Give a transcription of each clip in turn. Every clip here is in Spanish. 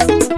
Thank you.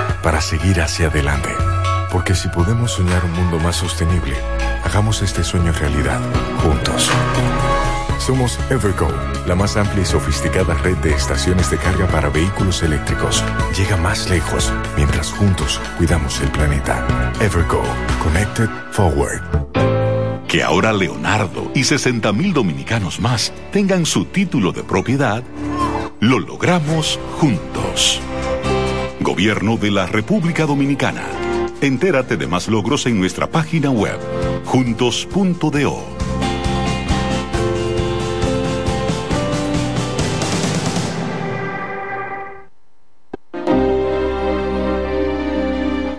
para seguir hacia adelante. Porque si podemos soñar un mundo más sostenible, hagamos este sueño realidad, juntos. Somos Evergo, la más amplia y sofisticada red de estaciones de carga para vehículos eléctricos. Llega más lejos mientras juntos cuidamos el planeta. Evergo, Connected Forward. Que ahora Leonardo y 60 mil dominicanos más tengan su título de propiedad, lo logramos juntos. Gobierno de la República Dominicana. Entérate de más logros en nuestra página web, juntos.do.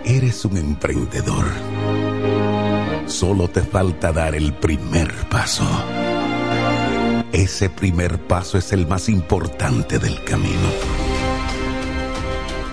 Eres un emprendedor. Solo te falta dar el primer paso. Ese primer paso es el más importante del camino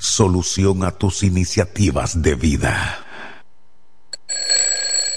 solución a tus iniciativas de vida.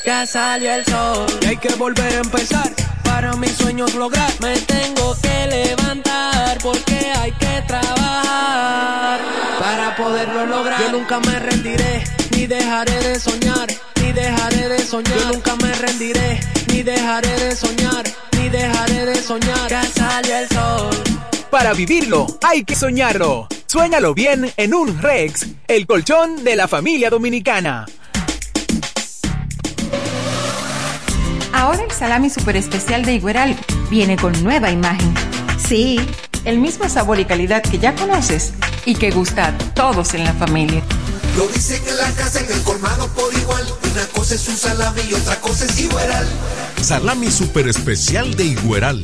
Ya salió el sol hay que volver a empezar. Para mis sueños lograr, me tengo que levantar porque hay que trabajar para poderlo lograr. Yo nunca me rendiré ni dejaré de soñar, ni dejaré de soñar. Yo nunca me rendiré ni dejaré de soñar, ni dejaré de soñar. Ya salió el sol. Para vivirlo hay que soñarlo. Suéñalo bien en un Rex, el colchón de la familia dominicana. Ahora el salami super especial de Igueral viene con nueva imagen. Sí, el mismo sabor y calidad que ya conoces y que gusta a todos en la familia. Lo dicen en la casa, en el colmado por igual. Una cosa es un salami y otra cosa es Igueral. Salami super especial de Igueral.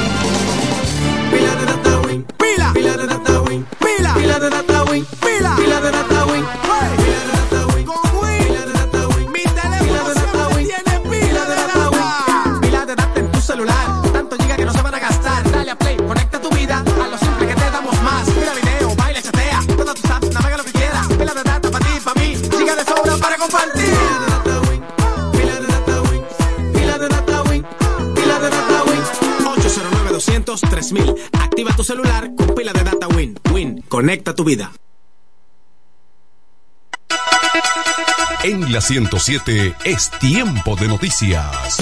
Pila de data win, celular con pila de data Win. Win, conecta tu vida. En la 107 es tiempo de noticias.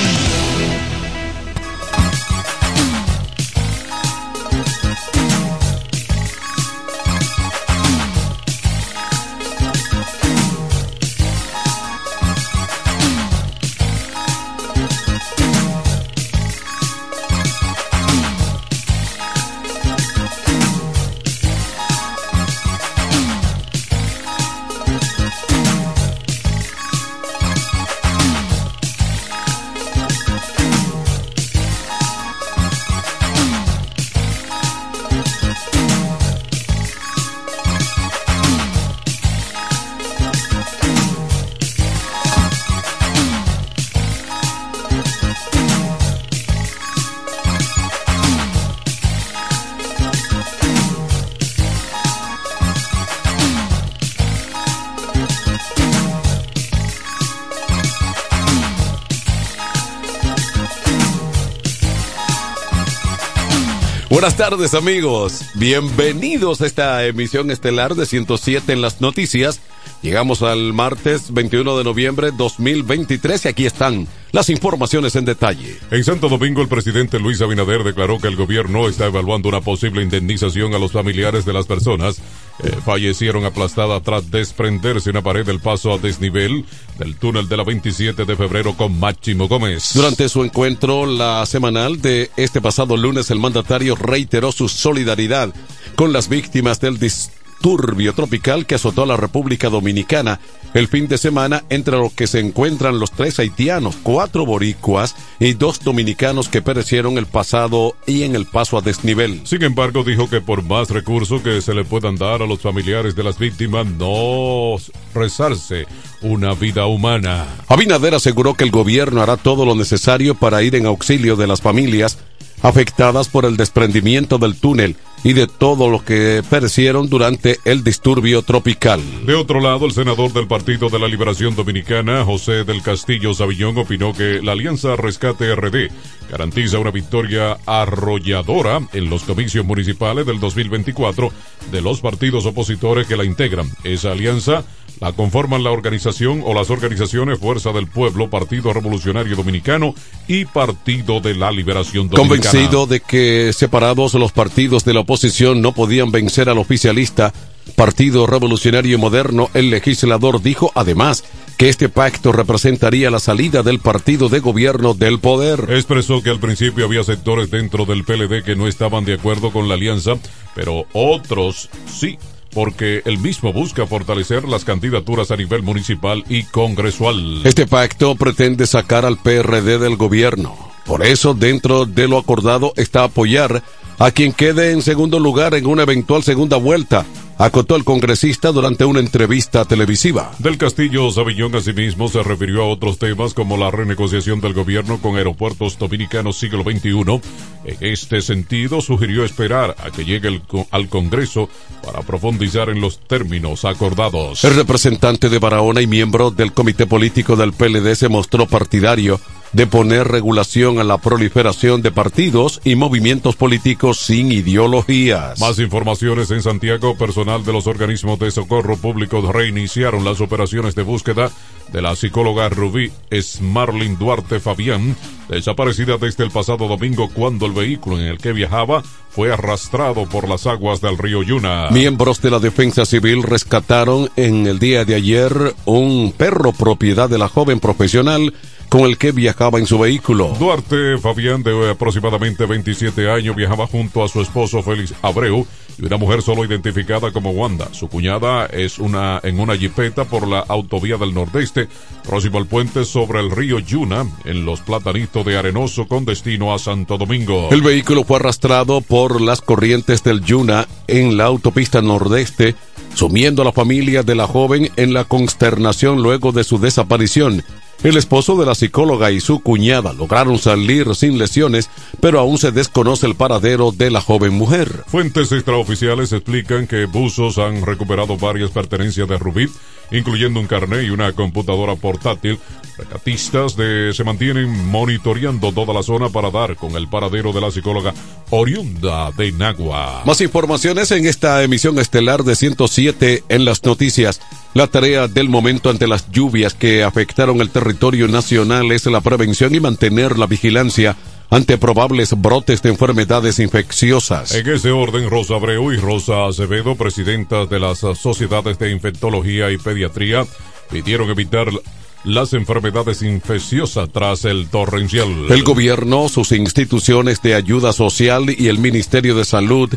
Buenas tardes amigos, bienvenidos a esta emisión estelar de 107 en las noticias. Llegamos al martes 21 de noviembre 2023 y aquí están las informaciones en detalle. En Santo Domingo, el presidente Luis Abinader declaró que el gobierno está evaluando una posible indemnización a los familiares de las personas que fallecieron aplastada tras desprenderse una pared del paso a desnivel del túnel de la 27 de febrero con Máximo Gómez. Durante su encuentro la semanal de este pasado lunes, el mandatario reiteró su solidaridad con las víctimas del disturbio tropical que azotó a la República Dominicana el fin de semana, entre los que se encuentran los tres haitianos, cuatro boricuas y dos dominicanos que perecieron el pasado y en el paso a desnivel. Sin embargo, dijo que por más recursos que se le puedan dar a los familiares de las víctimas, no rezarse una vida humana. Abinader aseguró que el gobierno hará todo lo necesario para ir en auxilio de las familias afectadas por el desprendimiento del túnel y de todo lo que perecieron durante el disturbio tropical. De otro lado, el senador del Partido de la Liberación Dominicana, José del Castillo Savillón, opinó que la Alianza Rescate RD garantiza una victoria arrolladora en los comicios municipales del 2024 de los partidos opositores que la integran. Esa alianza la conforman la organización o las organizaciones Fuerza del Pueblo, Partido Revolucionario Dominicano y Partido de la Liberación Dominicana. Convencido de que separados los partidos de la oposición no podían vencer al oficialista Partido Revolucionario Moderno, el legislador dijo además que este pacto representaría la salida del partido de gobierno del poder. Expresó que al principio había sectores dentro del PLD que no estaban de acuerdo con la alianza, pero otros sí porque el mismo busca fortalecer las candidaturas a nivel municipal y congresual. Este pacto pretende sacar al PRD del gobierno. Por eso, dentro de lo acordado está apoyar a quien quede en segundo lugar en una eventual segunda vuelta acotó el congresista durante una entrevista televisiva. Del Castillo Savillón asimismo se refirió a otros temas como la renegociación del gobierno con aeropuertos dominicanos siglo XXI. En este sentido, sugirió esperar a que llegue el, al Congreso para profundizar en los términos acordados. El representante de Barahona y miembro del comité político del PLD se mostró partidario de poner regulación a la proliferación de partidos y movimientos políticos sin ideologías. Más informaciones en Santiago, personal de los organismos de socorro público reiniciaron las operaciones de búsqueda de la psicóloga Rubí Smarlin Duarte Fabián, desaparecida desde el pasado domingo cuando el vehículo en el que viajaba fue arrastrado por las aguas del río Yuna. Miembros de la Defensa Civil rescataron en el día de ayer un perro propiedad de la joven profesional con el que viajaba en su vehículo. Duarte Fabián, de aproximadamente 27 años, viajaba junto a su esposo Félix Abreu y una mujer solo identificada como Wanda. Su cuñada es una en una jipeta por la autovía del Nordeste, próximo al puente sobre el río Yuna, en los platanitos de Arenoso con destino a Santo Domingo. El vehículo fue arrastrado por las corrientes del Yuna en la autopista Nordeste, sumiendo a la familia de la joven en la consternación luego de su desaparición. El esposo de la psicóloga y su cuñada lograron salir sin lesiones, pero aún se desconoce el paradero de la joven mujer. Fuentes extraoficiales explican que buzos han recuperado varias pertenencias de Rubí, incluyendo un carné y una computadora portátil. Recatistas de, se mantienen monitoreando toda la zona para dar con el paradero de la psicóloga oriunda de Nagua. Más informaciones en esta emisión estelar de 107 en las noticias. La tarea del momento ante las lluvias que afectaron el territorio nacional es la prevención y mantener la vigilancia ante probables brotes de enfermedades infecciosas. En ese orden, Rosa Abreu y Rosa Acevedo, presidentas de las sociedades de infectología y pediatría, pidieron evitar las enfermedades infecciosas tras el torrencial. El gobierno, sus instituciones de ayuda social y el Ministerio de Salud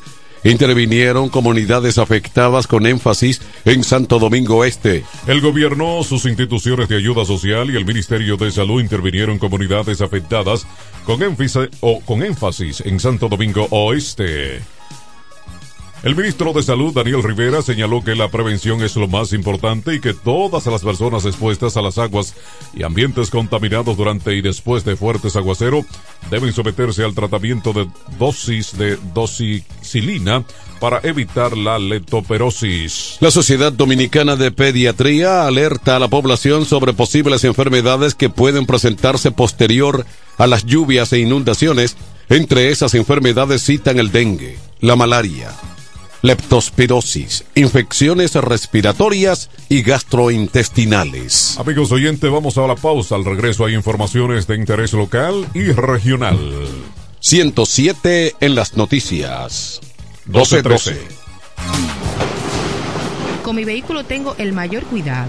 intervinieron comunidades afectadas con énfasis en Santo Domingo Este. El gobierno, sus instituciones de ayuda social y el Ministerio de Salud intervinieron comunidades afectadas con énfasis, o con énfasis en Santo Domingo Oeste. El ministro de Salud, Daniel Rivera, señaló que la prevención es lo más importante y que todas las personas expuestas a las aguas y ambientes contaminados durante y después de fuertes aguaceros deben someterse al tratamiento de dosis de doxicilina para evitar la letoperosis. La Sociedad Dominicana de Pediatría alerta a la población sobre posibles enfermedades que pueden presentarse posterior a las lluvias e inundaciones. Entre esas enfermedades citan el dengue, la malaria, leptospirosis, infecciones respiratorias y gastrointestinales. Amigos oyentes, vamos a la pausa. Al regreso hay informaciones de interés local y regional. 107 en las noticias. 12-12. Con mi vehículo tengo el mayor cuidado.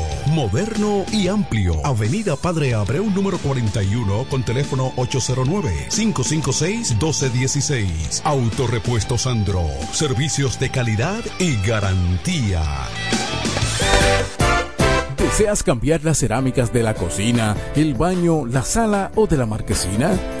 Moderno y amplio. Avenida Padre Abreu número 41 con teléfono 809-556-1216. Autorepuesto Sandro. Servicios de calidad y garantía. ¿Deseas cambiar las cerámicas de la cocina, el baño, la sala o de la marquesina?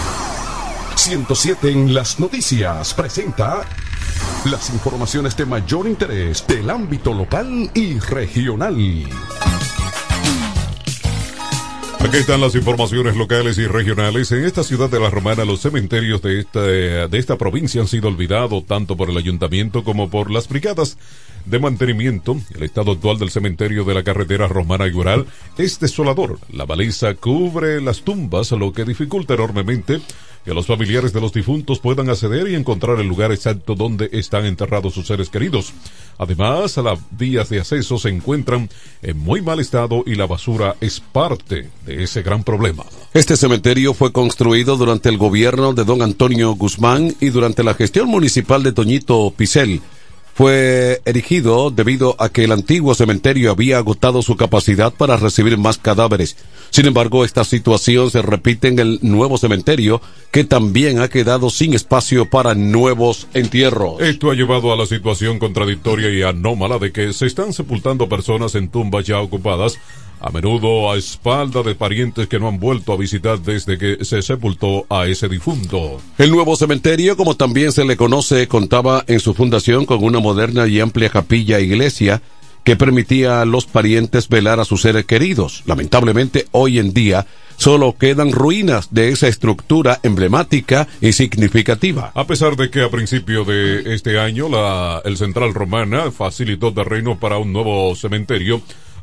107 en las noticias presenta las informaciones de mayor interés del ámbito local y regional. Aquí están las informaciones locales y regionales. En esta ciudad de La Romana, los cementerios de esta, de esta provincia han sido olvidados tanto por el ayuntamiento como por las brigadas de mantenimiento. El estado actual del cementerio de la carretera Romana Igural es desolador. La baliza cubre las tumbas, lo que dificulta enormemente que los familiares de los difuntos puedan acceder y encontrar el lugar exacto donde están enterrados sus seres queridos. Además, las vías de acceso se encuentran en muy mal estado y la basura es parte de ese gran problema. Este cementerio fue construido durante el gobierno de don Antonio Guzmán y durante la gestión municipal de Toñito Picel fue erigido debido a que el antiguo cementerio había agotado su capacidad para recibir más cadáveres. Sin embargo, esta situación se repite en el nuevo cementerio, que también ha quedado sin espacio para nuevos entierros. Esto ha llevado a la situación contradictoria y anómala de que se están sepultando personas en tumbas ya ocupadas, a menudo a espalda de parientes que no han vuelto a visitar desde que se sepultó a ese difunto. El nuevo cementerio, como también se le conoce, contaba en su fundación con una moderna y amplia capilla e iglesia que permitía a los parientes velar a sus seres queridos. Lamentablemente, hoy en día, solo quedan ruinas de esa estructura emblemática y significativa. A pesar de que a principio de este año la, el Central Romana facilitó terreno para un nuevo cementerio,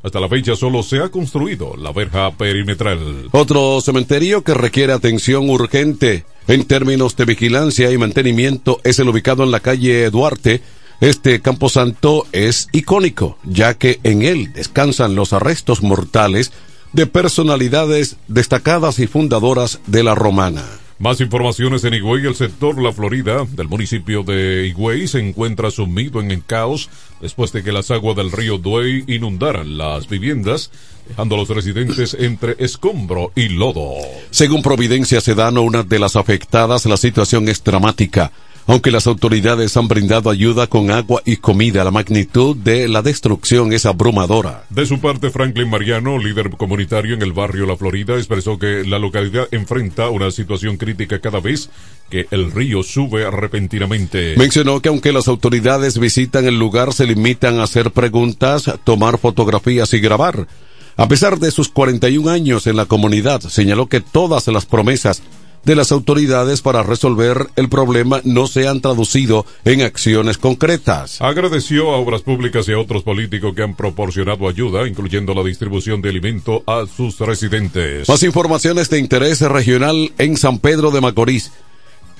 hasta la fecha solo se ha construido la verja perimetral. Otro cementerio que requiere atención urgente en términos de vigilancia y mantenimiento es el ubicado en la calle Duarte, Este camposanto es icónico, ya que en él descansan los arrestos mortales de personalidades destacadas y fundadoras de la romana. Más informaciones en Higüey, el sector La Florida del municipio de Higüey se encuentra sumido en el caos después de que las aguas del río Duey inundaran las viviendas, dejando a los residentes entre escombro y lodo. Según Providencia Sedano, una de las afectadas, la situación es dramática. Aunque las autoridades han brindado ayuda con agua y comida, la magnitud de la destrucción es abrumadora. De su parte, Franklin Mariano, líder comunitario en el barrio La Florida, expresó que la localidad enfrenta una situación crítica cada vez que el río sube repentinamente. Mencionó que aunque las autoridades visitan el lugar, se limitan a hacer preguntas, tomar fotografías y grabar. A pesar de sus 41 años en la comunidad, señaló que todas las promesas de las autoridades para resolver el problema no se han traducido en acciones concretas. Agradeció a Obras Públicas y a otros políticos que han proporcionado ayuda, incluyendo la distribución de alimento a sus residentes. Más informaciones de interés regional en San Pedro de Macorís.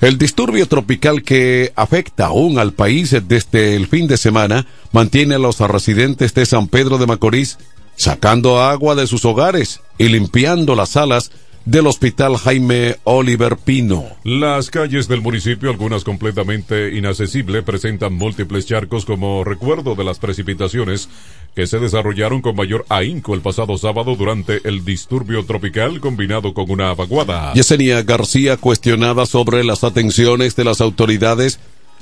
El disturbio tropical que afecta aún al país desde el fin de semana mantiene a los residentes de San Pedro de Macorís sacando agua de sus hogares y limpiando las salas del Hospital Jaime Oliver Pino. Las calles del municipio, algunas completamente inaccesibles, presentan múltiples charcos como recuerdo de las precipitaciones que se desarrollaron con mayor ahínco el pasado sábado durante el disturbio tropical combinado con una vaguada. Yesenia García cuestionada sobre las atenciones de las autoridades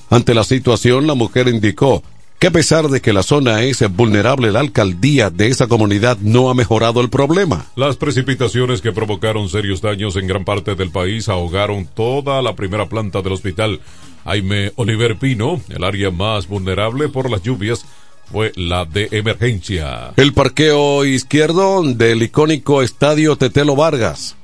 ante la situación, la mujer indicó que a pesar de que la zona es vulnerable, la alcaldía de esa comunidad no ha mejorado el problema. Las precipitaciones que provocaron serios daños en gran parte del país ahogaron toda la primera planta del hospital. Jaime Oliver Pino, el área más vulnerable por las lluvias, fue la de emergencia. El parqueo izquierdo del icónico estadio Tetelo Vargas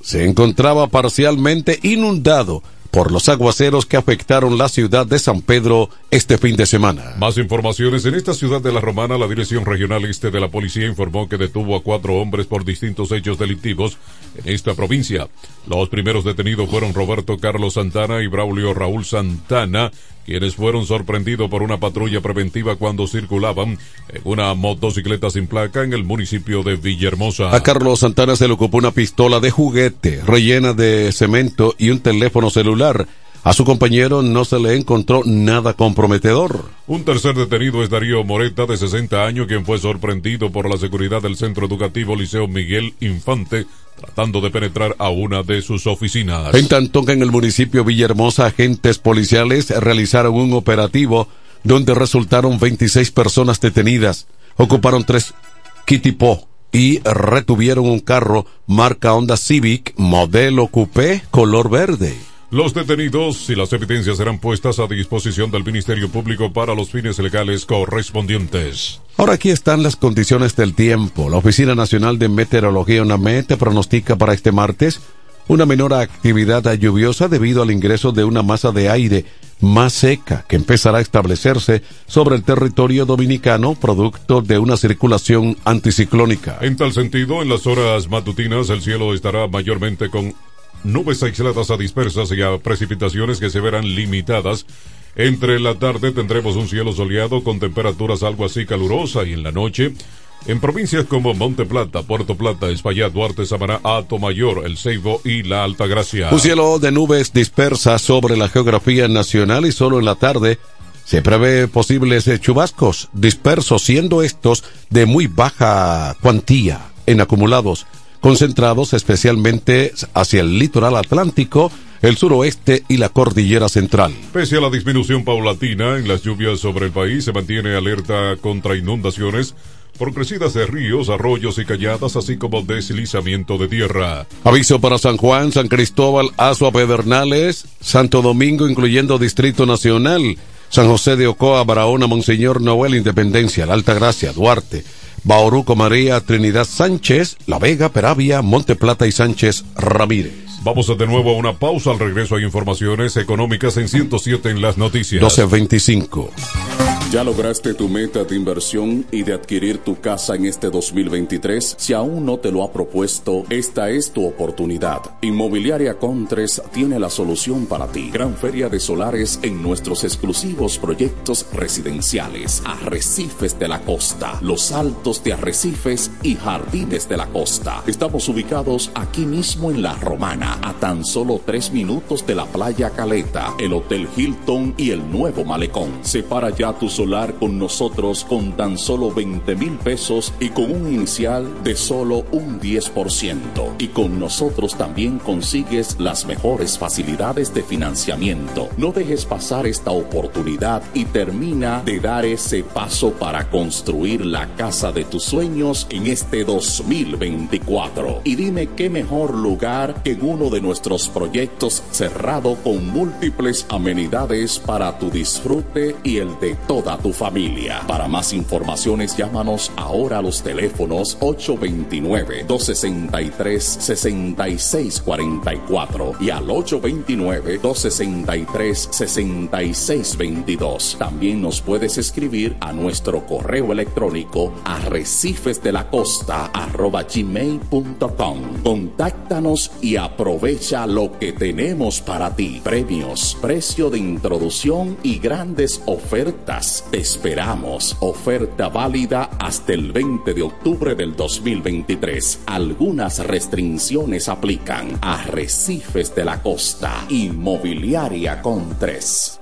se encontraba parcialmente inundado por los aguaceros que afectaron la ciudad de San Pedro este fin de semana. Más informaciones. En esta ciudad de La Romana, la Dirección Regional Este de la Policía informó que detuvo a cuatro hombres por distintos hechos delictivos en esta provincia. Los primeros detenidos fueron Roberto Carlos Santana y Braulio Raúl Santana, quienes fueron sorprendidos por una patrulla preventiva cuando circulaban en una motocicleta sin placa en el municipio de Villahermosa. A Carlos Santana se le ocupó una pistola de juguete rellena de cemento y un teléfono celular. A su compañero no se le encontró nada comprometedor. Un tercer detenido es Darío Moreta, de 60 años, quien fue sorprendido por la seguridad del Centro Educativo Liceo Miguel Infante, tratando de penetrar a una de sus oficinas. En tanto que en el municipio Villahermosa, agentes policiales realizaron un operativo donde resultaron 26 personas detenidas, ocuparon tres kitipó y retuvieron un carro marca Honda Civic modelo coupé color verde. Los detenidos y las evidencias serán puestas a disposición del Ministerio Público para los fines legales correspondientes. Ahora aquí están las condiciones del tiempo. La Oficina Nacional de Meteorología UNAMET pronostica para este martes una menor actividad lluviosa debido al ingreso de una masa de aire más seca que empezará a establecerse sobre el territorio dominicano producto de una circulación anticiclónica. En tal sentido, en las horas matutinas el cielo estará mayormente con nubes aisladas a dispersas y a precipitaciones que se verán limitadas. Entre la tarde tendremos un cielo soleado con temperaturas algo así calurosa y en la noche en provincias como Monte Plata, Puerto Plata, Espaillat, Duarte, Samaná, Ato Mayor, El Ceibo y La Altagracia. Un cielo de nubes dispersas sobre la geografía nacional y solo en la tarde se prevé posibles chubascos dispersos, siendo estos de muy baja cuantía en acumulados concentrados especialmente hacia el litoral atlántico, el suroeste y la cordillera central. Pese a la disminución paulatina en las lluvias sobre el país, se mantiene alerta contra inundaciones por crecidas de ríos, arroyos y calladas, así como deslizamiento de tierra. Aviso para San Juan, San Cristóbal, Azua Pedernales, Santo Domingo, incluyendo Distrito Nacional, San José de Ocoa, Barahona, Monseñor Noel, Independencia, La Alta Gracia, Duarte, Bauruco María, Trinidad Sánchez, La Vega, Peravia, Monte Plata y Sánchez Ramírez. Vamos a de nuevo a una pausa. Al regreso hay informaciones económicas en 107 en las noticias. 1225. ¿Ya lograste tu meta de inversión y de adquirir tu casa en este 2023? Si aún no te lo ha propuesto, esta es tu oportunidad. Inmobiliaria Contres tiene la solución para ti. Gran feria de solares en nuestros exclusivos proyectos residenciales. Arrecifes de la Costa, Los Altos de Arrecifes y Jardines de la Costa. Estamos ubicados aquí mismo en La Romana, a tan solo tres minutos de la playa Caleta, el Hotel Hilton y el nuevo Malecón. Separa ya tu solar con nosotros con tan solo 20 mil pesos y con un inicial de solo un 10%. Y con nosotros también consigues las mejores facilidades de financiamiento. No dejes pasar esta oportunidad y termina de dar ese paso para construir la casa de tus sueños en este 2024. Y dime qué mejor lugar que uno de nuestros proyectos cerrado con múltiples amenidades para tu disfrute y el de toda tu familia. Para más informaciones llámanos ahora a los teléfonos 829-263-6644 y al 829-263-6622. También nos puedes escribir a nuestro correo electrónico arrecifes de la costa arroba gmail.com. Contáctanos y aprovecha lo que tenemos para ti. Premios, precio de introducción y grandes ofertas. Te esperamos. Oferta válida hasta el 20 de octubre del 2023. Algunas restricciones aplican. Arrecifes de la costa. Inmobiliaria con 3.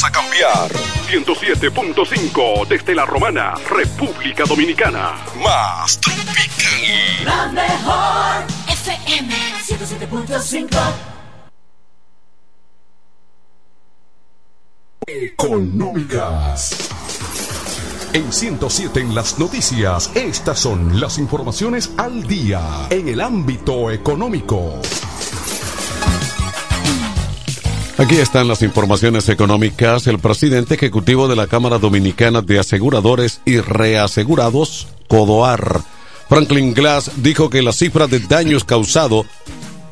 vas a cambiar. 107.5 desde la Romana, República Dominicana. Más tropical. La mejor FM 107.5 Económicas. En 107 en las noticias, estas son las informaciones al día en el ámbito económico. Aquí están las informaciones económicas. El presidente ejecutivo de la Cámara Dominicana de Aseguradores y Reasegurados, Codoar, Franklin Glass, dijo que la cifra de daños causados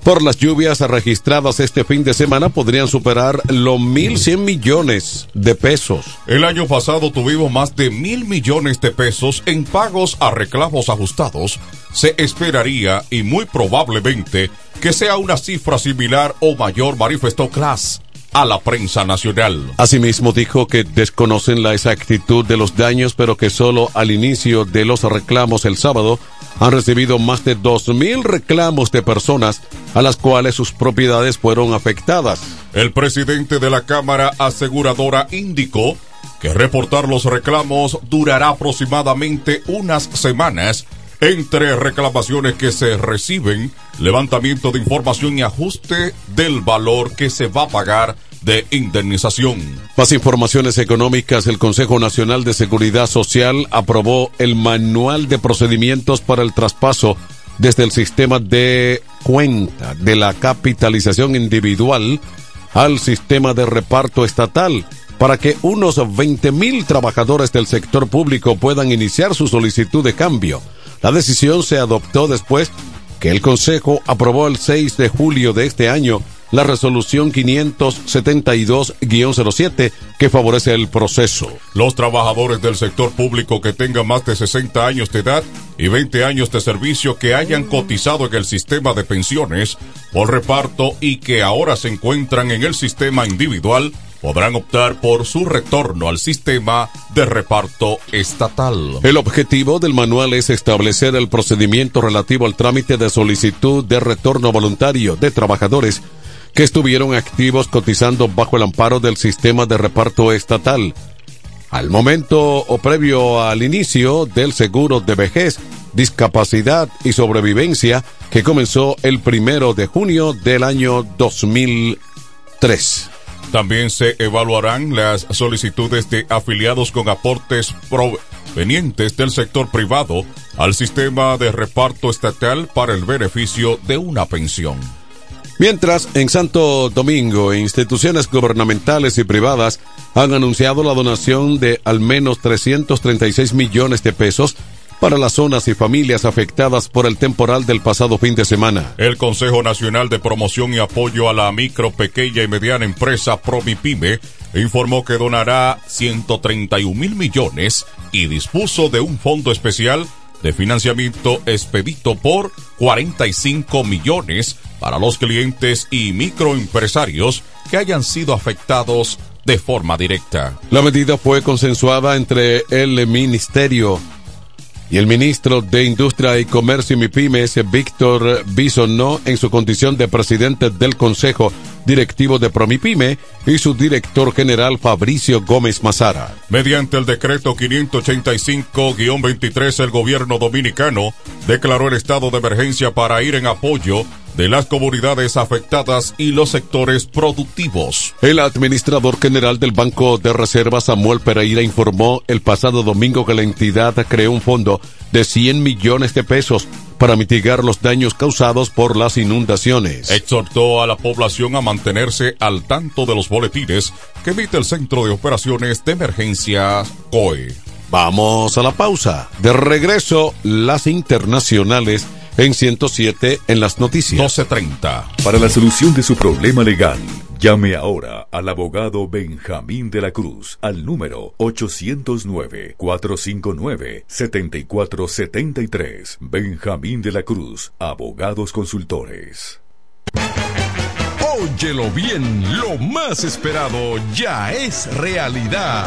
por las lluvias registradas este fin de semana podrían superar los 1.100 millones de pesos. El año pasado tuvimos más de mil millones de pesos en pagos a reclamos ajustados. Se esperaría y muy probablemente que sea una cifra similar o mayor, manifestó Class a la prensa nacional. Asimismo dijo que desconocen la exactitud de los daños, pero que solo al inicio de los reclamos el sábado han recibido más de 2.000 reclamos de personas a las cuales sus propiedades fueron afectadas. El presidente de la Cámara Aseguradora indicó que reportar los reclamos durará aproximadamente unas semanas entre reclamaciones que se reciben, levantamiento de información y ajuste del valor que se va a pagar de indemnización. Más informaciones económicas. El Consejo Nacional de Seguridad Social aprobó el manual de procedimientos para el traspaso desde el sistema de cuenta de la capitalización individual al sistema de reparto estatal para que unos 20 mil trabajadores del sector público puedan iniciar su solicitud de cambio. La decisión se adoptó después que el Consejo aprobó el 6 de julio de este año la resolución 572-07 que favorece el proceso. Los trabajadores del sector público que tengan más de 60 años de edad y 20 años de servicio que hayan cotizado en el sistema de pensiones por reparto y que ahora se encuentran en el sistema individual podrán optar por su retorno al sistema de reparto estatal. El objetivo del manual es establecer el procedimiento relativo al trámite de solicitud de retorno voluntario de trabajadores que estuvieron activos cotizando bajo el amparo del sistema de reparto estatal. Al momento o previo al inicio del seguro de vejez, discapacidad y sobrevivencia que comenzó el primero de junio del año 2003. También se evaluarán las solicitudes de afiliados con aportes provenientes del sector privado al sistema de reparto estatal para el beneficio de una pensión. Mientras, en Santo Domingo, instituciones gubernamentales y privadas han anunciado la donación de al menos 336 millones de pesos para las zonas y familias afectadas por el temporal del pasado fin de semana. El Consejo Nacional de Promoción y Apoyo a la Micro, Pequeña y Mediana Empresa Promipyme informó que donará 131 mil millones y dispuso de un fondo especial de financiamiento expedito por 45 millones para los clientes y microempresarios que hayan sido afectados de forma directa. La medida fue consensuada entre el Ministerio y el ministro de Industria y Comercio y MIPIMES, Víctor Bisonó, en su condición de presidente del Consejo Directivo de Promipime, y su director general Fabricio Gómez Mazara. Mediante el decreto 585-23, el gobierno dominicano declaró el estado de emergencia para ir en apoyo de las comunidades afectadas y los sectores productivos. El administrador general del Banco de Reserva, Samuel Pereira, informó el pasado domingo que la entidad creó un fondo de 100 millones de pesos para mitigar los daños causados por las inundaciones. Exhortó a la población a mantenerse al tanto de los boletines que emite el Centro de Operaciones de Emergencia COE. Vamos a la pausa. De regreso, las internacionales en 107 en las noticias. 12.30. Para la solución de su problema legal, llame ahora al abogado Benjamín de la Cruz al número 809-459-7473. Benjamín de la Cruz, abogados consultores. Óyelo bien, lo más esperado ya es realidad.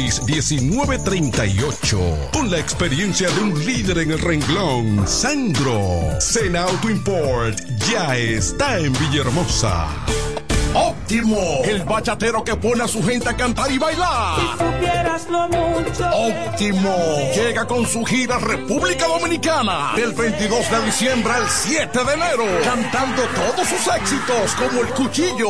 809-866. 1938. Con la experiencia de un líder en el renglón, Sandro. Sena Auto Import ya está en Villahermosa. Óptimo, el bachatero que pone a su gente a cantar y bailar. Si supieras lo mucho. Óptimo, llega con su gira República Dominicana del 22 de diciembre al 7 de enero, cantando todos sus éxitos como El Cuchillo.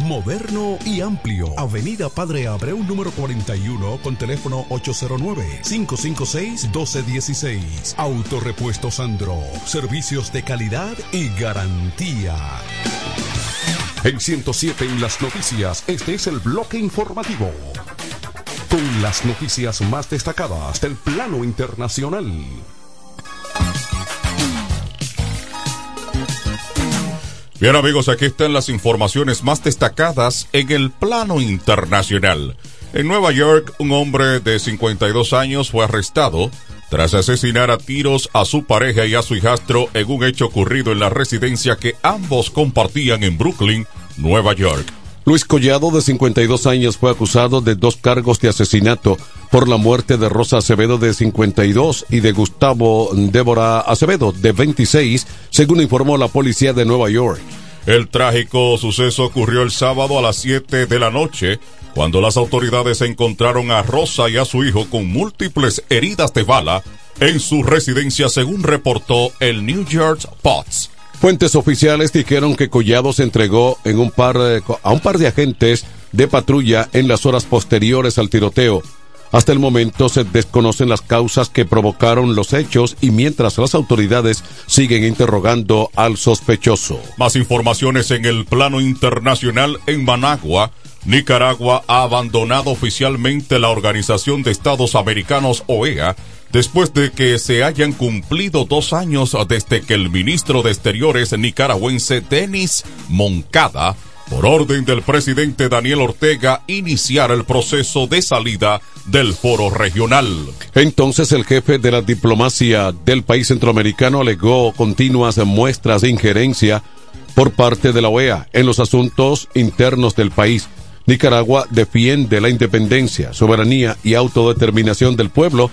Moderno y amplio. Avenida Padre Abreu número 41 con teléfono 809-556-1216. Autorepuesto Sandro. Servicios de calidad y garantía. En 107 en las noticias, este es el bloque informativo. Con las noticias más destacadas del plano internacional. Bien amigos, aquí están las informaciones más destacadas en el plano internacional. En Nueva York, un hombre de 52 años fue arrestado tras asesinar a tiros a su pareja y a su hijastro en un hecho ocurrido en la residencia que ambos compartían en Brooklyn, Nueva York. Luis Collado, de 52 años, fue acusado de dos cargos de asesinato por la muerte de Rosa Acevedo, de 52, y de Gustavo Débora Acevedo, de 26, según informó la policía de Nueva York. El trágico suceso ocurrió el sábado a las 7 de la noche, cuando las autoridades encontraron a Rosa y a su hijo con múltiples heridas de bala en su residencia, según reportó el New York Post. Fuentes oficiales dijeron que Collado se entregó en un par a un par de agentes de patrulla en las horas posteriores al tiroteo. Hasta el momento se desconocen las causas que provocaron los hechos y mientras las autoridades siguen interrogando al sospechoso. Más informaciones en el plano internacional en Managua. Nicaragua ha abandonado oficialmente la Organización de Estados Americanos OEA después de que se hayan cumplido dos años desde que el ministro de Exteriores nicaragüense Denis Moncada, por orden del presidente Daniel Ortega, iniciara el proceso de salida del foro regional. Entonces el jefe de la diplomacia del país centroamericano alegó continuas muestras de injerencia por parte de la OEA en los asuntos internos del país. Nicaragua defiende la independencia, soberanía y autodeterminación del pueblo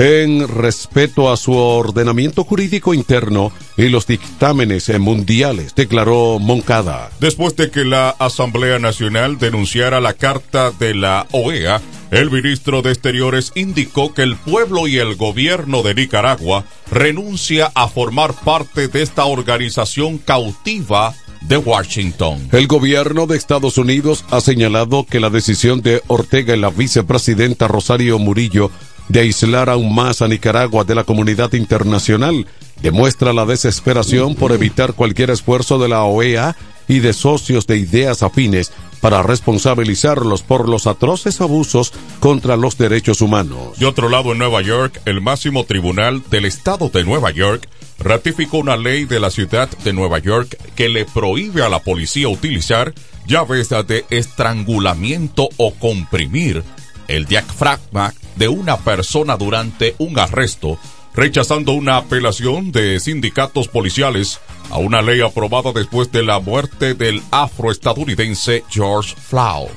en respeto a su ordenamiento jurídico interno y los dictámenes mundiales, declaró Moncada. Después de que la Asamblea Nacional denunciara la carta de la OEA, el ministro de Exteriores indicó que el pueblo y el gobierno de Nicaragua renuncia a formar parte de esta organización cautiva de Washington. El gobierno de Estados Unidos ha señalado que la decisión de Ortega y la vicepresidenta Rosario Murillo de aislar aún más a Nicaragua de la comunidad internacional demuestra la desesperación por evitar cualquier esfuerzo de la OEA y de socios de ideas afines para responsabilizarlos por los atroces abusos contra los derechos humanos. De otro lado, en Nueva York, el máximo tribunal del estado de Nueva York ratificó una ley de la ciudad de Nueva York que le prohíbe a la policía utilizar llaves de estrangulamiento o comprimir el diafragma de una persona durante un arresto, rechazando una apelación de sindicatos policiales a una ley aprobada después de la muerte del afroestadounidense George Floyd.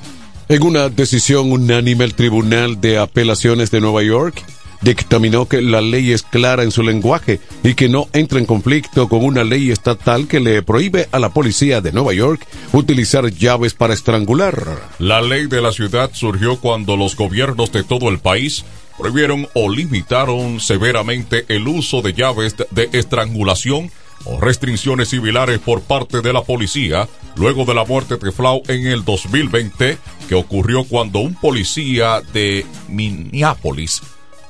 En una decisión unánime, el Tribunal de Apelaciones de Nueva York dictaminó que la ley es clara en su lenguaje y que no entra en conflicto con una ley estatal que le prohíbe a la policía de Nueva York utilizar llaves para estrangular. La ley de la ciudad surgió cuando los gobiernos de todo el país prohibieron o limitaron severamente el uso de llaves de estrangulación o restricciones similares por parte de la policía luego de la muerte de Flau en el 2020 que ocurrió cuando un policía de Minneapolis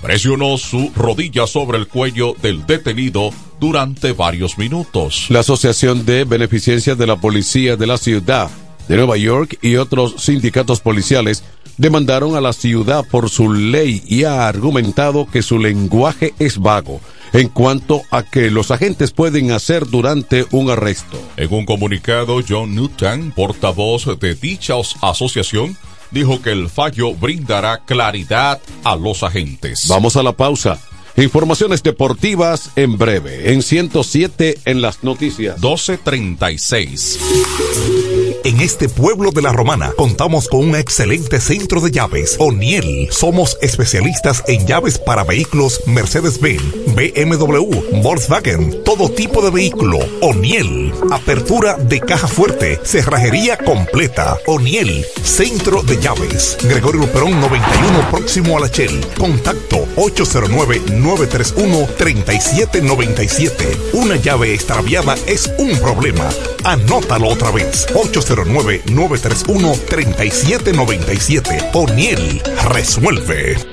presionó su rodilla sobre el cuello del detenido durante varios minutos. La Asociación de Beneficencia de la Policía de la Ciudad de Nueva York y otros sindicatos policiales demandaron a la ciudad por su ley y ha argumentado que su lenguaje es vago en cuanto a que los agentes pueden hacer durante un arresto. En un comunicado, John Newton, portavoz de dicha asociación, dijo que el fallo brindará claridad a los agentes. Vamos a la pausa. Informaciones deportivas en breve, en 107 en las noticias. 1236. En este pueblo de la Romana contamos con un excelente centro de llaves, O'Neill. Somos especialistas en llaves para vehículos Mercedes-Benz, BMW, Volkswagen, todo tipo de vehículo. O'Neill. Apertura de caja fuerte, cerrajería completa. O'Neill, centro de llaves. Gregorio Perón 91 próximo a la Shell. Contacto 809-931-3797. Una llave extraviada es un problema. Anótalo otra vez. 809-931-3797. O'Neill resuelve.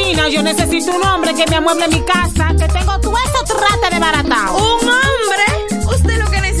yo necesito un hombre que me amueble mi casa, que tengo todo eso trate de baratado. ¿Un hombre? Usted lo que necesite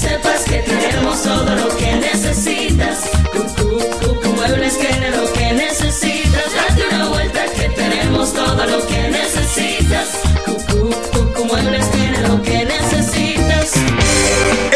Sepas que tenemos todo lo que necesitas. Cucu, Cucu Muebles que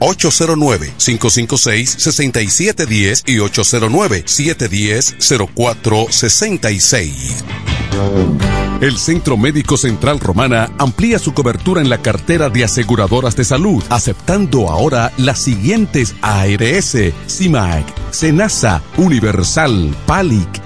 809-556-6710 y 809-710-0466. El Centro Médico Central Romana amplía su cobertura en la cartera de aseguradoras de salud, aceptando ahora las siguientes ARS, CIMAC, SENASA, Universal, PALIC,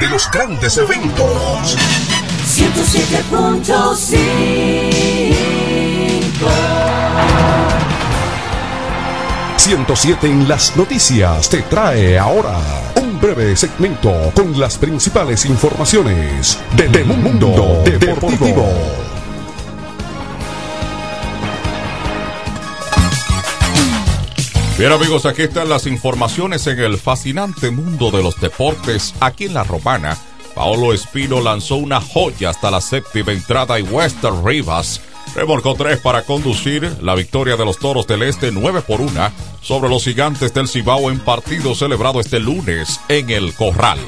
de los grandes eventos. 107.5 107 en las noticias te trae ahora un breve segmento con las principales informaciones de Mundo Deportivo. Bien amigos, aquí están las informaciones en el fascinante mundo de los deportes. Aquí en La Romana, Paolo Espino lanzó una joya hasta la séptima entrada y Western Rivas remolcó tres para conducir la victoria de los Toros del Este 9 por 1 sobre los Gigantes del Cibao en partido celebrado este lunes en el Corral.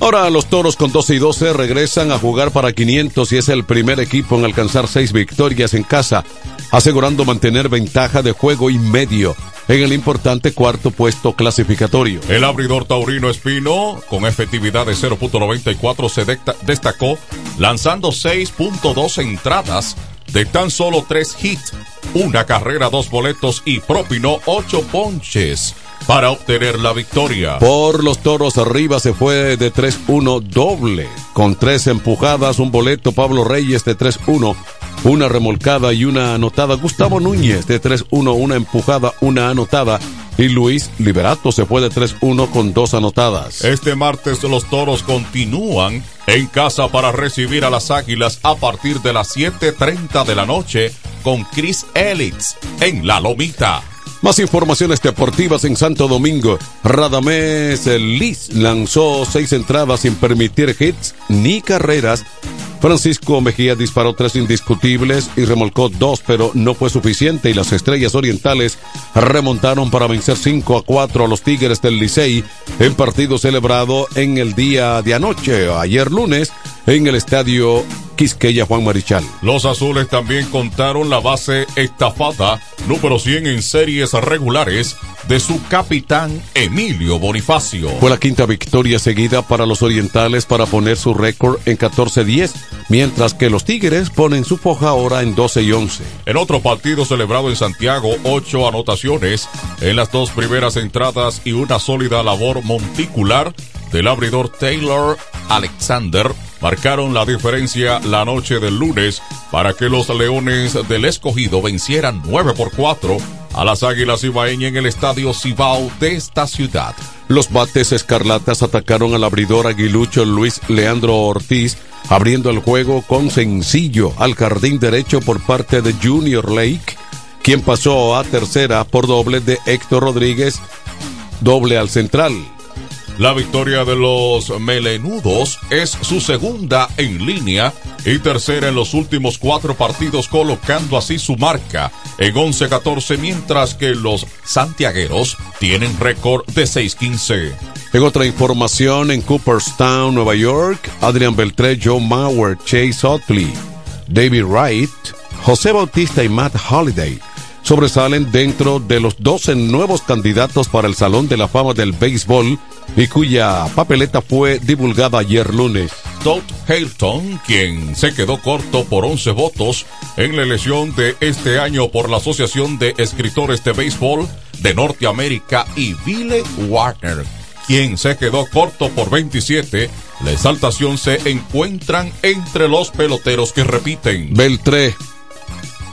Ahora los toros con 12 y 12 regresan a jugar para 500 y es el primer equipo en alcanzar seis victorias en casa, asegurando mantener ventaja de juego y medio en el importante cuarto puesto clasificatorio. El abridor taurino Espino, con efectividad de 0.94, se destacó lanzando 6.2 entradas de tan solo tres hits, una carrera, dos boletos y propinó ocho ponches para obtener la victoria. Por los toros arriba se fue de 3-1 doble, con tres empujadas, un boleto Pablo Reyes de 3-1, una remolcada y una anotada. Gustavo Núñez de 3-1, una empujada, una anotada. Y Luis Liberato se fue de 3-1 con dos anotadas. Este martes los toros continúan en casa para recibir a las águilas a partir de las 7.30 de la noche con Chris Ellis en La Lomita. Más informaciones deportivas en Santo Domingo. Radamés Liz lanzó seis entradas sin permitir hits ni carreras. Francisco Mejía disparó tres indiscutibles y remolcó dos, pero no fue suficiente y las estrellas orientales remontaron para vencer 5 a 4 a los Tigres del Licey en partido celebrado en el día de anoche, ayer lunes, en el estadio Quisqueya Juan Marichal. Los azules también contaron la base estafada número 100 en series regulares de su capitán Emilio Bonifacio. Fue la quinta victoria seguida para los orientales para poner su récord en 14-10, mientras que los Tigres ponen su foja ahora en 12 y 11. En otro partido celebrado en Santiago, ocho anotaciones en las dos primeras entradas y una sólida labor monticular del abridor Taylor Alexander marcaron la diferencia la noche del lunes para que los Leones del Escogido vencieran 9 por 4 a las Águilas Ibaeñas en el estadio Cibao de esta ciudad. Los bates escarlatas atacaron al abridor aguilucho Luis Leandro Ortiz, abriendo el juego con sencillo al jardín derecho por parte de Junior Lake, quien pasó a tercera por doble de Héctor Rodríguez, doble al central. La victoria de los melenudos es su segunda en línea y tercera en los últimos cuatro partidos colocando así su marca en 11-14 mientras que los santiagueros tienen récord de 6-15. En otra información, en Cooperstown, Nueva York, Adrian Beltré, Joe Mauer, Chase Otley, David Wright, José Bautista y Matt Holiday sobresalen dentro de los 12 nuevos candidatos para el Salón de la Fama del Béisbol y cuya papeleta fue divulgada ayer lunes. Todd Halton, quien se quedó corto por 11 votos en la elección de este año por la Asociación de Escritores de Béisbol de Norteamérica y Billy Warner, quien se quedó corto por 27, la exaltación se encuentran entre los peloteros que repiten. Beltré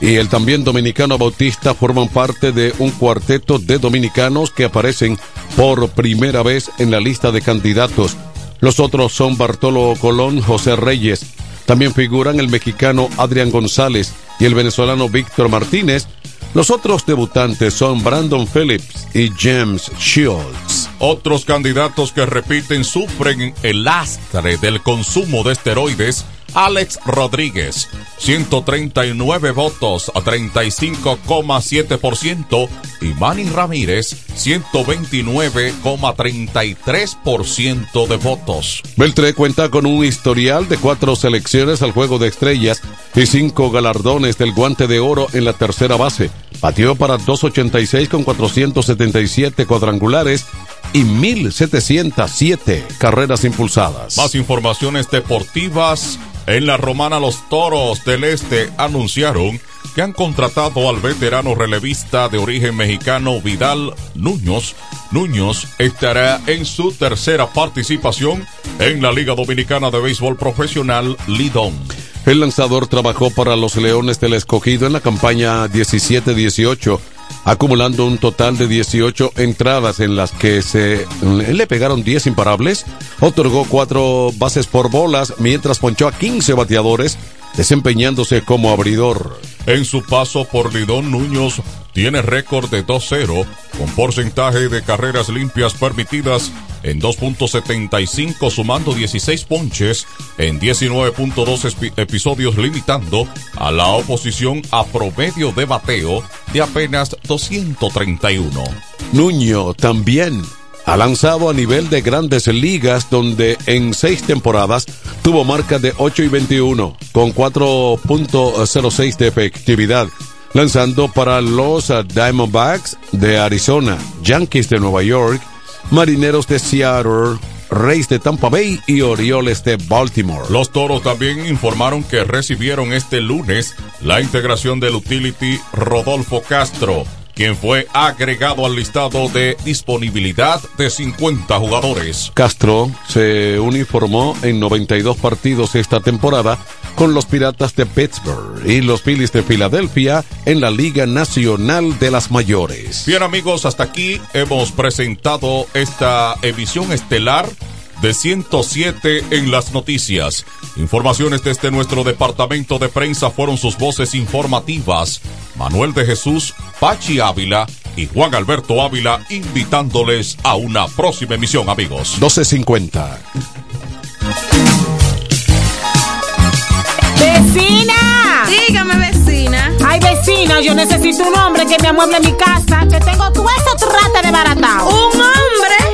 y el también dominicano Bautista forman parte de un cuarteto de dominicanos que aparecen por primera vez en la lista de candidatos. Los otros son Bartolo Colón, José Reyes. También figuran el mexicano Adrián González y el venezolano Víctor Martínez. Los otros debutantes son Brandon Phillips y James Shields. Otros candidatos que repiten sufren el lastre del consumo de esteroides Alex Rodríguez, 139 votos a 35,7% y Manny Ramírez, 129,33% de votos. Beltré cuenta con un historial de cuatro selecciones al juego de estrellas y cinco galardones del guante de oro en la tercera base. Batió para 286 con 477 cuadrangulares y 1707 carreras impulsadas. Más informaciones deportivas en la romana los Toros del Este anunciaron que han contratado al veterano relevista de origen mexicano Vidal Núñez. Núñez estará en su tercera participación en la Liga Dominicana de Béisbol Profesional Lidón. El lanzador trabajó para los Leones del Escogido en la campaña 17-18 acumulando un total de 18 entradas en las que se le pegaron 10 imparables, otorgó 4 bases por bolas, mientras ponchó a 15 bateadores, desempeñándose como abridor. En su paso por Lidón, Núñez tiene récord de 2-0, con porcentaje de carreras limpias permitidas en 2.75, sumando 16 ponches en 19.2 episodios, limitando a la oposición a promedio de bateo de apenas 231. Nuño también ha lanzado a nivel de grandes ligas donde en seis temporadas tuvo marca de 8 y 21 con 4.06 de efectividad lanzando para los Diamondbacks de Arizona, Yankees de Nueva York, Marineros de Seattle, Reyes de Tampa Bay y Orioles de Baltimore. Los Toros también informaron que recibieron este lunes la integración del utility Rodolfo Castro quien fue agregado al listado de disponibilidad de 50 jugadores. Castro se uniformó en 92 partidos esta temporada con los Piratas de Pittsburgh y los Phillies de Filadelfia en la Liga Nacional de las Mayores. Bien amigos, hasta aquí hemos presentado esta emisión estelar de 107 en las noticias. Informaciones desde nuestro departamento de prensa fueron sus voces informativas. Manuel de Jesús, Pachi Ávila y Juan Alberto Ávila invitándoles a una próxima emisión, amigos. 1250. ¡Vecina! Dígame, vecina. Ay, vecina, yo necesito un hombre que me amueble mi casa, que tengo todo eso trate de baratao. ¿Un hombre?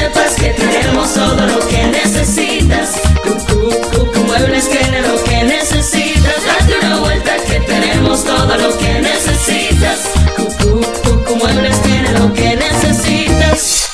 Que tenemos todo lo que necesitas. Cucu, cucu, muebles tiene lo que necesitas. Date una vuelta que tenemos todo lo que necesitas. Cucu, cucu, muebles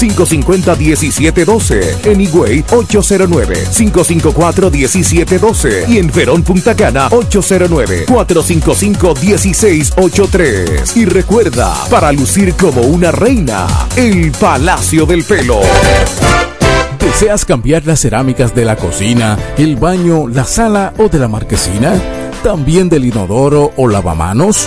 550-1712. En Higüey, 809-554-1712. Y en Verón Punta Cana, 809-455-1683. Y recuerda, para lucir como una reina, el Palacio del Pelo. ¿Deseas cambiar las cerámicas de la cocina, el baño, la sala o de la marquesina? ¿También del inodoro o lavamanos?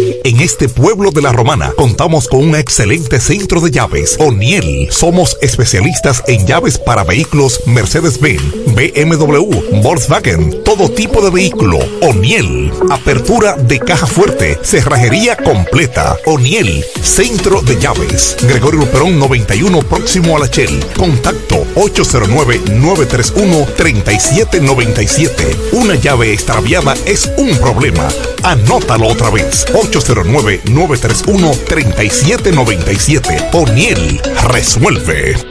En este pueblo de la Romana contamos con un excelente centro de llaves. O'Neill. Somos especialistas en llaves para vehículos Mercedes-Benz, BMW, Volkswagen, todo tipo de vehículo. O'Neill. Apertura de caja fuerte, cerrajería completa. O'Neill. Centro de llaves. Gregorio Perón 91 próximo a la Shell. Contacto 809-931-3797. Una llave extraviada es un problema. Anótalo otra vez. 809-931-3797. O'Neill resuelve.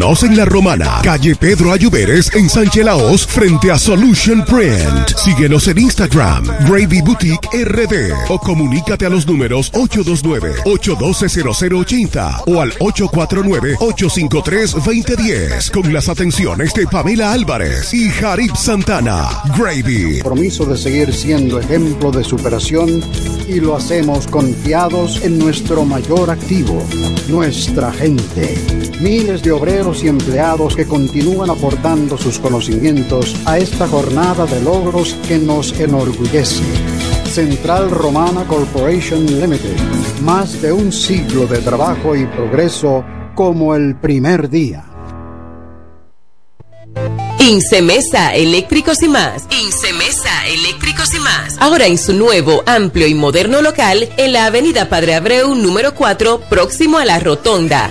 Visítanos en La Romana, calle Pedro Ayuberes en Sánchez Laos frente a Solution Print. Síguenos en Instagram, Gravy Boutique RD o comunícate a los números 829-812-0080 o al 849-853-2010 con las atenciones de Pamela Álvarez y Jarib Santana. Gravy. compromiso de seguir siendo ejemplo de superación y lo hacemos confiados en nuestro mayor activo, nuestra gente. Miles de obreros y empleados que continúan aportando sus conocimientos a esta jornada de logros que nos enorgullece. Central Romana Corporation Limited. Más de un siglo de trabajo y progreso como el primer día. Incemesa Eléctricos y más. Incemesa Eléctricos y más. Ahora en su nuevo, amplio y moderno local en la Avenida Padre Abreu número 4, próximo a la Rotonda.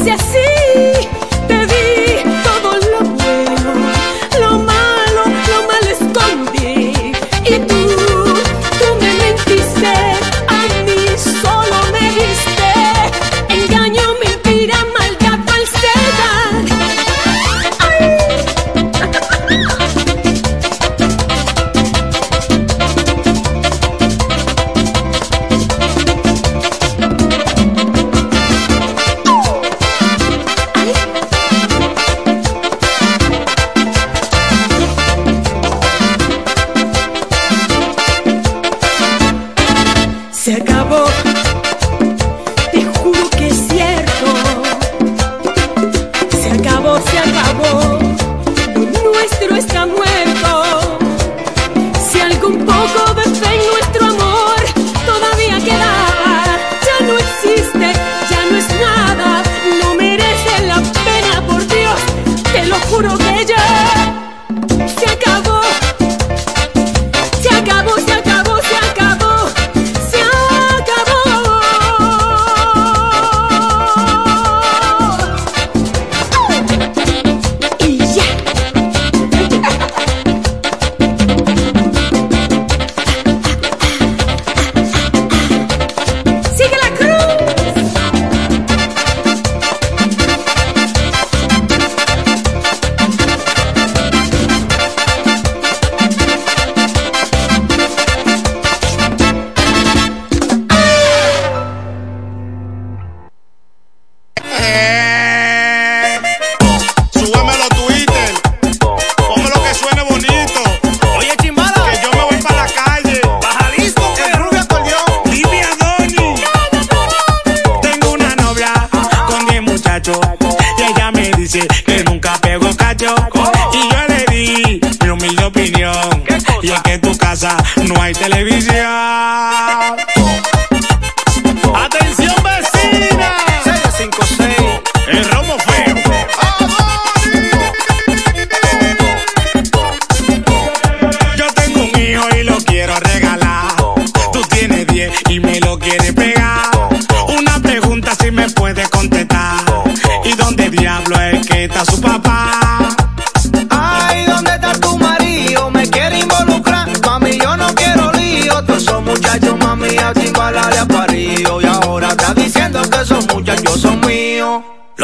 exercício.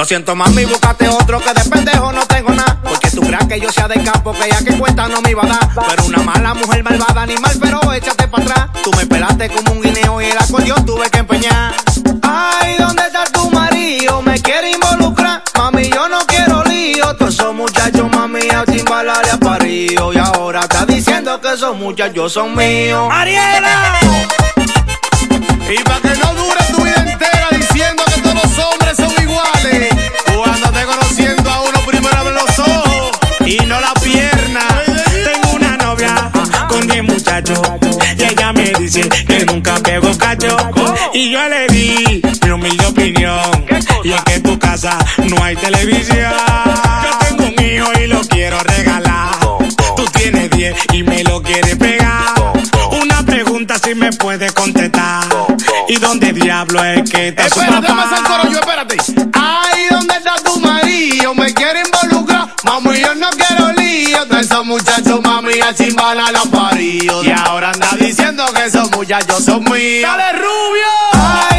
Siento, mami, búscate otro que de pendejo no tengo nada. Porque tú creas que yo sea de campo, que ya que cuenta no me iba a dar. Pero una mala mujer malvada, animal, pero échate para atrás. Tú me pelaste como un guineo y el acordeón tuve que empeñar. Ay, ¿dónde está tu marido? Me quiere involucrar. Mami, yo no quiero lío. Todos esos muchachos, mami, a chimbalale a parío. Y ahora está diciendo que esos muchachos son míos. ¡Ariela! Y para que no 10 muchachos y ella me dice que nunca pego cacho. Y yo le di mi humilde opinión. Y es que en tu casa no hay televisión. Yo tengo un hijo y lo quiero regalar. Tú tienes 10 y me lo quieres pegar. Una pregunta si me puedes contestar. ¿Y dónde diablo es que está su Espérate, papá? más al coro yo, espérate. Ay, ¿dónde está tu marido? Me quiere involucrar. Mami, yo no quiero lío. De esos muchachos, mami, a chimbala la parido. Y ahora anda diciendo que esos muchachos son míos. ¡Dale, rubio! Ay,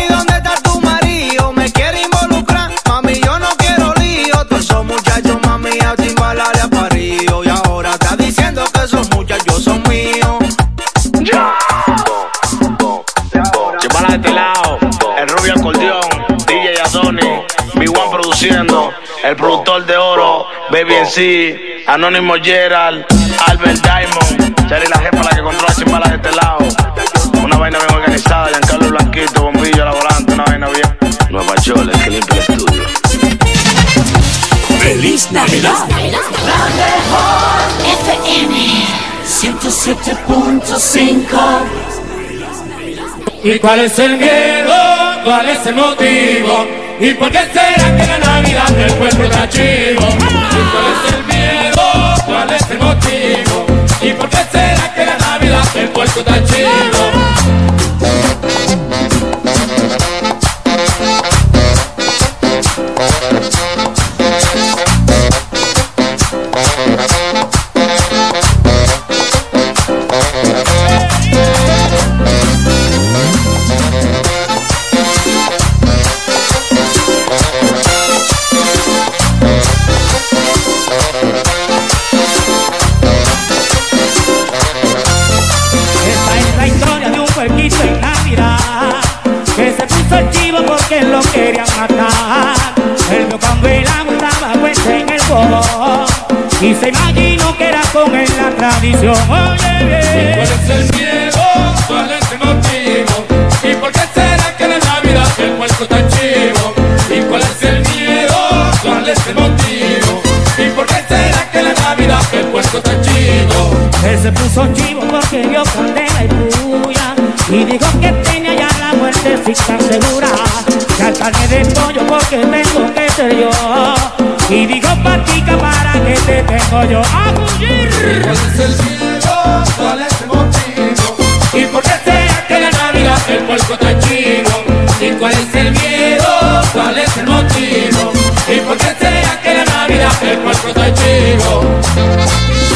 el productor de oro, Baby NC, Anónimo Gerald, Albert Diamond, Charlie la jefa la que controla Chimbala de este lado. Una vaina bien organizada, Giancarlo Blanquito, bombillo la volante, una vaina bien. Nueva Chole, que limpia el estudio. ¡Feliz Navidad! FM 107.5 ¿Y cuál es el miedo? ¿Cuál es el motivo? ¿Y por qué será que la Del pueblo está chivo? ¿Y cuál es el miedo? ¿Cuál es el motivo? ¿Y por qué será que la Navidad del pueblo está chivo? Oye, bien. ¿Cuál es el miedo? ¿Cuál es el motivo? ¿Y por qué será que la Navidad del puerco está chivo? ¿Y cuál es el miedo? ¿Cuál es el motivo? ¿Y por qué será que la Navidad del puerco está chivo? Él se puso chivo porque vio candela y puya y dijo que tenía ya la muerte si tan segura. Carne de pollo porque tengo que ser yo y dijo patica para que te tengo yo a fugir. ¿Cuál es el miedo? ¿Cuál es el motivo? ¿Y por qué será que la Navidad del puerco está chivo? ¿Y cuál es el miedo? ¿Cuál es el motivo? ¿Y por qué será que la Navidad del puerco está chivo?